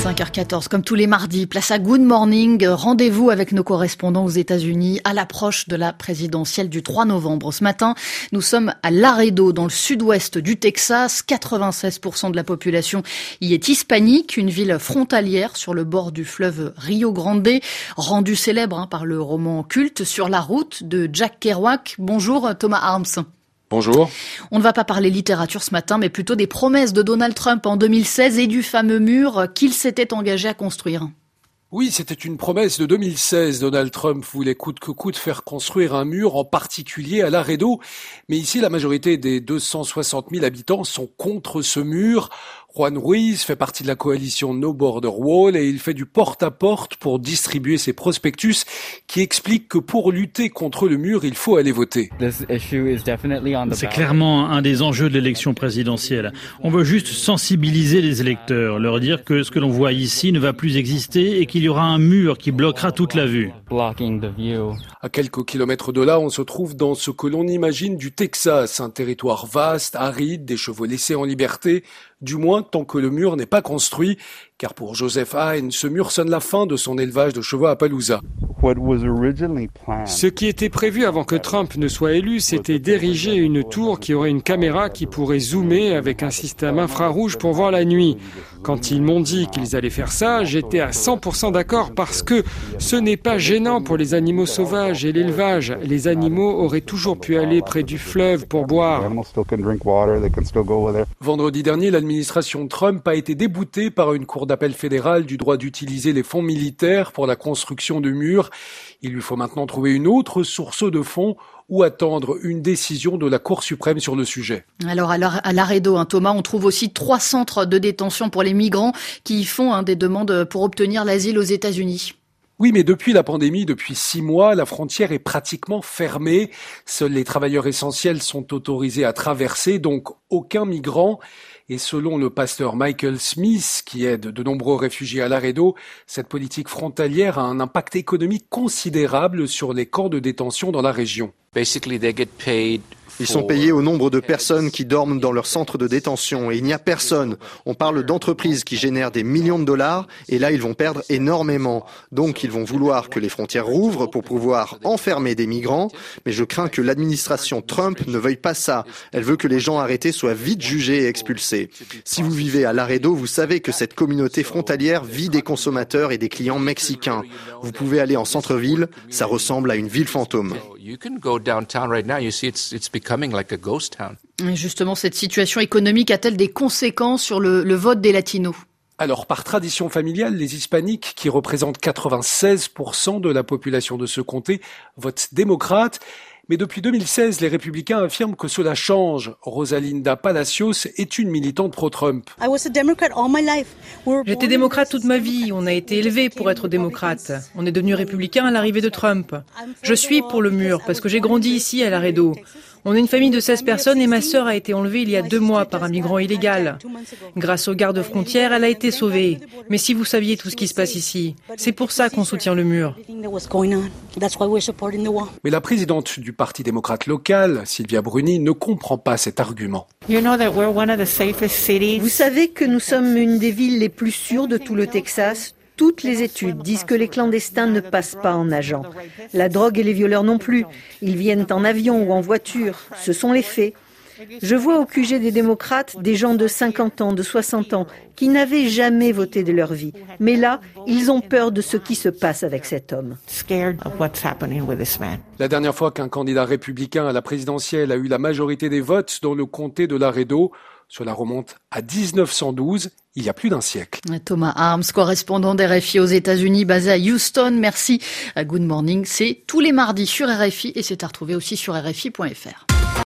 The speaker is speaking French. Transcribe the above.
5h14, comme tous les mardis, place à Good Morning. Rendez-vous avec nos correspondants aux États-Unis à l'approche de la présidentielle du 3 novembre. Ce matin, nous sommes à Laredo, dans le sud-ouest du Texas. 96% de la population y est hispanique, une ville frontalière sur le bord du fleuve Rio Grande, rendue célèbre hein, par le roman culte Sur la route de Jack Kerouac. Bonjour Thomas Arms. Bonjour. On ne va pas parler littérature ce matin, mais plutôt des promesses de Donald Trump en 2016 et du fameux mur qu'il s'était engagé à construire. Oui, c'était une promesse de 2016. Donald Trump voulait coûte que coûte faire construire un mur, en particulier à Laredo. Mais ici, la majorité des 260 000 habitants sont contre ce mur. Juan Ruiz fait partie de la coalition No Border Wall et il fait du porte-à-porte pour distribuer ses prospectus qui expliquent que pour lutter contre le mur, il faut aller voter. C'est clairement un des enjeux de l'élection présidentielle. On veut juste sensibiliser les électeurs, leur dire que ce que l'on voit ici ne va plus exister et qu'il y aura un mur qui bloquera toute la vue. À quelques kilomètres de là, on se trouve dans ce que l'on imagine du Texas, un territoire vaste, aride, des chevaux laissés en liberté, du moins tant que le mur n'est pas construit, car pour Joseph Hine, ce mur sonne la fin de son élevage de chevaux à Palouza. Ce qui était prévu avant que Trump ne soit élu, c'était d'ériger une tour qui aurait une caméra qui pourrait zoomer avec un système infrarouge pour voir la nuit. Quand ils m'ont dit qu'ils allaient faire ça, j'étais à 100% d'accord parce que ce n'est pas gênant pour les animaux sauvages et l'élevage. Les animaux auraient toujours pu aller près du fleuve pour boire. Vendredi dernier, l'administration Trump a été déboutée par une cour d'appel fédérale du droit d'utiliser les fonds militaires pour la construction de murs. Il lui faut maintenant trouver une autre source de fonds ou attendre une décision de la Cour suprême sur le sujet. Alors à l'Aredo, hein, Thomas, on trouve aussi trois centres de détention pour les migrants qui font hein, des demandes pour obtenir l'asile aux États-Unis. Oui, mais depuis la pandémie, depuis six mois, la frontière est pratiquement fermée. Seuls les travailleurs essentiels sont autorisés à traverser, donc aucun migrant. Et selon le pasteur Michael Smith, qui aide de nombreux réfugiés à Laredo, cette politique frontalière a un impact économique considérable sur les camps de détention dans la région. Ils sont payés au nombre de personnes qui dorment dans leur centre de détention et il n'y a personne. On parle d'entreprises qui génèrent des millions de dollars et là ils vont perdre énormément. Donc ils vont vouloir que les frontières rouvrent pour pouvoir enfermer des migrants, mais je crains que l'administration Trump ne veuille pas ça. Elle veut que les gens arrêtés soient vite jugés et expulsés. Si vous vivez à Laredo, vous savez que cette communauté frontalière vit des consommateurs et des clients mexicains. Vous pouvez aller en centre-ville, ça ressemble à une ville fantôme. Justement, cette situation économique a-t-elle des conséquences sur le, vote des latinos? Alors, par tradition familiale, les hispaniques, qui représentent 96% de la population de ce comté, votent démocrate. Mais depuis 2016, les républicains affirment que cela change. Rosalinda Palacios est une militante pro-Trump. J'étais démocrate toute ma vie. On a été élevé pour être démocrate. On est devenu républicain à l'arrivée de Trump. Je suis pour le mur parce que j'ai grandi ici à Laredo. On est une famille de 16 personnes et ma sœur a été enlevée il y a deux mois par un migrant illégal. Grâce aux gardes frontières, elle a été sauvée. Mais si vous saviez tout ce qui se passe ici, c'est pour ça qu'on soutient le mur. Mais la présidente du Parti démocrate local, Sylvia Bruni, ne comprend pas cet argument. Vous savez que nous sommes une des villes les plus sûres de tout le Texas. Toutes les études disent que les clandestins ne passent pas en nageant. La drogue et les violeurs non plus. Ils viennent en avion ou en voiture. Ce sont les faits. Je vois au QG des démocrates des gens de 50 ans, de 60 ans, qui n'avaient jamais voté de leur vie. Mais là, ils ont peur de ce qui se passe avec cet homme. La dernière fois qu'un candidat républicain à la présidentielle a eu la majorité des votes dans le comté de Laredo, cela remonte à 1912, il y a plus d'un siècle. Thomas Arms, correspondant d'RFI aux États-Unis, basé à Houston. Merci. Good Morning, c'est tous les mardis sur RFI et c'est à retrouver aussi sur RFI.fr.